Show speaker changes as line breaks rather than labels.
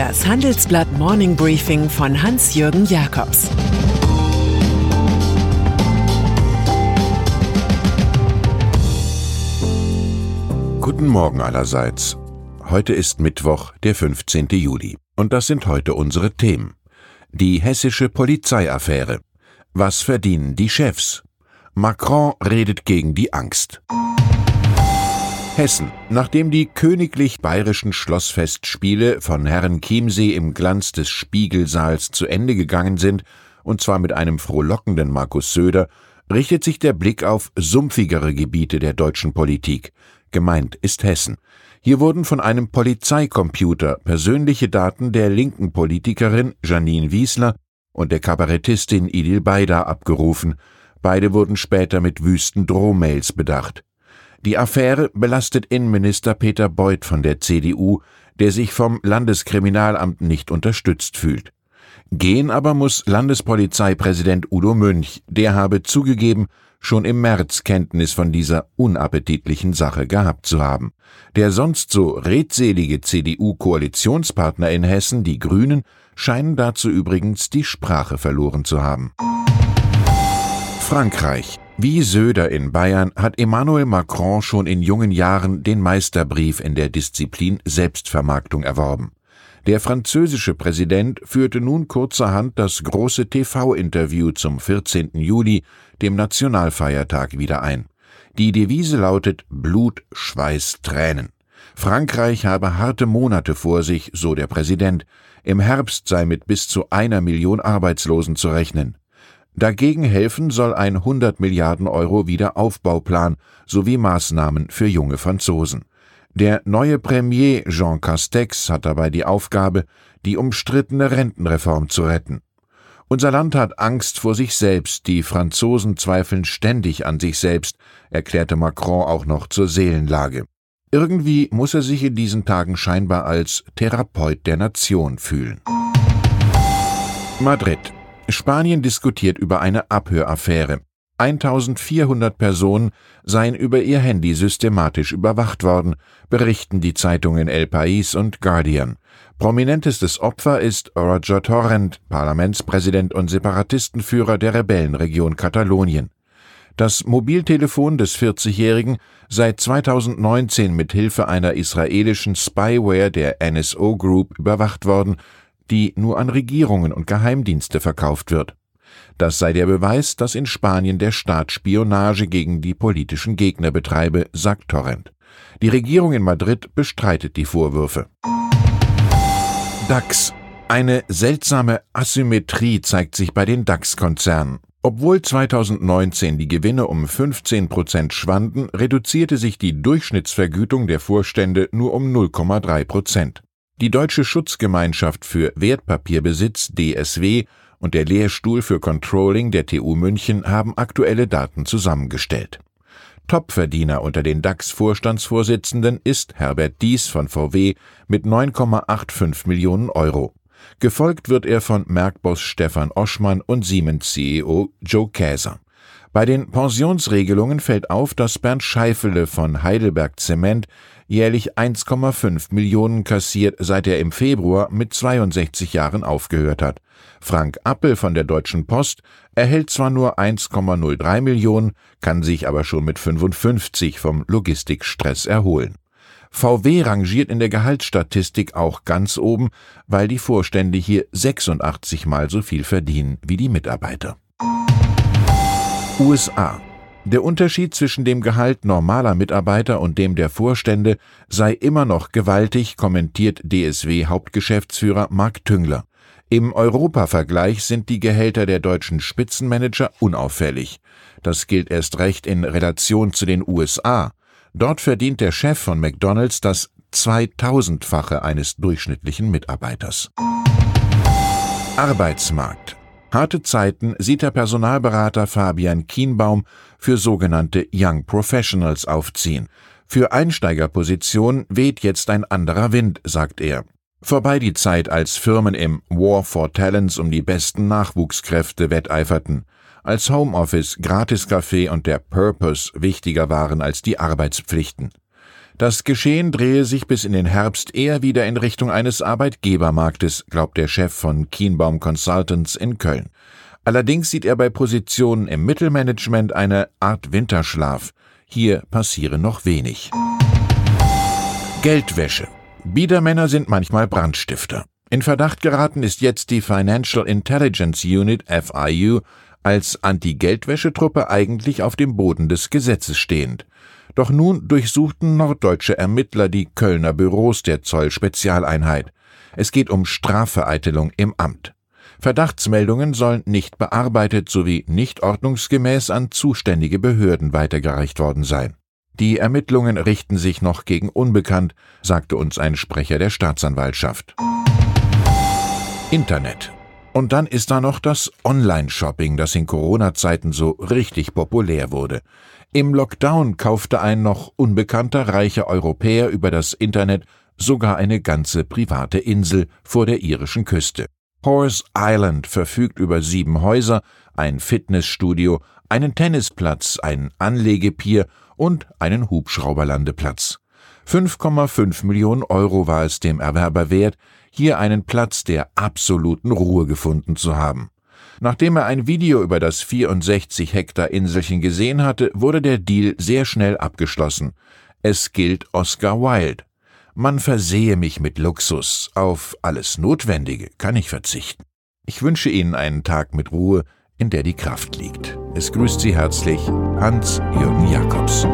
Das Handelsblatt Morning Briefing von Hans-Jürgen Jakobs
Guten Morgen allerseits. Heute ist Mittwoch, der 15. Juli. Und das sind heute unsere Themen. Die hessische Polizeiaffäre. Was verdienen die Chefs? Macron redet gegen die Angst. Hessen. Nachdem die königlich bayerischen Schlossfestspiele von Herrn Chiemsee im Glanz des Spiegelsaals zu Ende gegangen sind, und zwar mit einem frohlockenden Markus Söder, richtet sich der Blick auf sumpfigere Gebiete der deutschen Politik. Gemeint ist Hessen. Hier wurden von einem Polizeicomputer persönliche Daten der linken Politikerin Janine Wiesler und der Kabarettistin Idil Beider abgerufen. Beide wurden später mit wüsten Drohmails bedacht. Die Affäre belastet Innenminister Peter Beuth von der CDU, der sich vom Landeskriminalamt nicht unterstützt fühlt. Gehen aber muss Landespolizeipräsident Udo Münch, der habe zugegeben, schon im März Kenntnis von dieser unappetitlichen Sache gehabt zu haben. Der sonst so redselige CDU-Koalitionspartner in Hessen, die Grünen, scheinen dazu übrigens die Sprache verloren zu haben. Frankreich. Wie Söder in Bayern hat Emmanuel Macron schon in jungen Jahren den Meisterbrief in der Disziplin Selbstvermarktung erworben. Der französische Präsident führte nun kurzerhand das große TV-Interview zum 14. Juli, dem Nationalfeiertag, wieder ein. Die Devise lautet Blut, Schweiß, Tränen. Frankreich habe harte Monate vor sich, so der Präsident. Im Herbst sei mit bis zu einer Million Arbeitslosen zu rechnen. Dagegen helfen soll ein 100 Milliarden Euro Wiederaufbauplan sowie Maßnahmen für junge Franzosen. Der neue Premier Jean Castex hat dabei die Aufgabe, die umstrittene Rentenreform zu retten. Unser Land hat Angst vor sich selbst, die Franzosen zweifeln ständig an sich selbst, erklärte Macron auch noch zur Seelenlage. Irgendwie muss er sich in diesen Tagen scheinbar als Therapeut der Nation fühlen. Madrid Spanien diskutiert über eine Abhöraffäre. 1400 Personen seien über ihr Handy systematisch überwacht worden, berichten die Zeitungen El País und Guardian. Prominentestes Opfer ist Roger Torrent, Parlamentspräsident und Separatistenführer der Rebellenregion Katalonien. Das Mobiltelefon des 40-Jährigen sei 2019 mit Hilfe einer israelischen Spyware der NSO Group überwacht worden die nur an Regierungen und Geheimdienste verkauft wird. Das sei der Beweis, dass in Spanien der Staat Spionage gegen die politischen Gegner betreibe, sagt Torrent. Die Regierung in Madrid bestreitet die Vorwürfe. DAX. Eine seltsame Asymmetrie zeigt sich bei den DAX-Konzernen. Obwohl 2019 die Gewinne um 15 Prozent schwanden, reduzierte sich die Durchschnittsvergütung der Vorstände nur um 0,3 Prozent. Die Deutsche Schutzgemeinschaft für Wertpapierbesitz DSW und der Lehrstuhl für Controlling der TU München haben aktuelle Daten zusammengestellt. Topverdiener unter den DAX-Vorstandsvorsitzenden ist Herbert Dies von VW mit 9,85 Millionen Euro. Gefolgt wird er von Merckboss Stefan Oschmann und Siemens-CEO Joe Käser. Bei den Pensionsregelungen fällt auf, dass Bernd Scheifele von Heidelberg Zement jährlich 1,5 Millionen kassiert, seit er im Februar mit 62 Jahren aufgehört hat. Frank Appel von der Deutschen Post erhält zwar nur 1,03 Millionen, kann sich aber schon mit 55 vom Logistikstress erholen. VW rangiert in der Gehaltsstatistik auch ganz oben, weil die Vorstände hier 86 mal so viel verdienen wie die Mitarbeiter. USA. Der Unterschied zwischen dem Gehalt normaler Mitarbeiter und dem der Vorstände sei immer noch gewaltig, kommentiert DSW-Hauptgeschäftsführer Mark Tüngler. Im Europa-Vergleich sind die Gehälter der deutschen Spitzenmanager unauffällig. Das gilt erst recht in Relation zu den USA. Dort verdient der Chef von McDonald's das 2000-fache eines durchschnittlichen Mitarbeiters. Arbeitsmarkt Harte Zeiten sieht der Personalberater Fabian Kienbaum für sogenannte Young Professionals aufziehen. Für Einsteigerpositionen weht jetzt ein anderer Wind, sagt er. Vorbei die Zeit, als Firmen im War for Talents um die besten Nachwuchskräfte wetteiferten, als Homeoffice, Gratiscafé und der Purpose wichtiger waren als die Arbeitspflichten. Das Geschehen drehe sich bis in den Herbst eher wieder in Richtung eines Arbeitgebermarktes, glaubt der Chef von Kienbaum Consultants in Köln. Allerdings sieht er bei Positionen im Mittelmanagement eine Art Winterschlaf. Hier passiere noch wenig. Geldwäsche. Biedermänner sind manchmal Brandstifter. In Verdacht geraten ist jetzt die Financial Intelligence Unit FIU als Anti-Geldwäschetruppe eigentlich auf dem Boden des Gesetzes stehend. Doch nun durchsuchten norddeutsche Ermittler die Kölner Büros der Zoll-Spezialeinheit. Es geht um Strafvereitelung im Amt. Verdachtsmeldungen sollen nicht bearbeitet sowie nicht ordnungsgemäß an zuständige Behörden weitergereicht worden sein. Die Ermittlungen richten sich noch gegen Unbekannt, sagte uns ein Sprecher der Staatsanwaltschaft. Internet. Und dann ist da noch das Online-Shopping, das in Corona-Zeiten so richtig populär wurde. Im Lockdown kaufte ein noch unbekannter reicher Europäer über das Internet sogar eine ganze private Insel vor der irischen Küste. Horse Island verfügt über sieben Häuser, ein Fitnessstudio, einen Tennisplatz, ein Anlegepier und einen Hubschrauberlandeplatz. 5,5 Millionen Euro war es dem Erwerber wert, hier einen Platz der absoluten Ruhe gefunden zu haben. Nachdem er ein Video über das 64 Hektar Inselchen gesehen hatte, wurde der Deal sehr schnell abgeschlossen. Es gilt Oscar Wilde. Man versehe mich mit Luxus, auf alles Notwendige kann ich verzichten. Ich wünsche Ihnen einen Tag mit Ruhe, in der die Kraft liegt. Es grüßt Sie herzlich Hans-Jürgen Jakobs.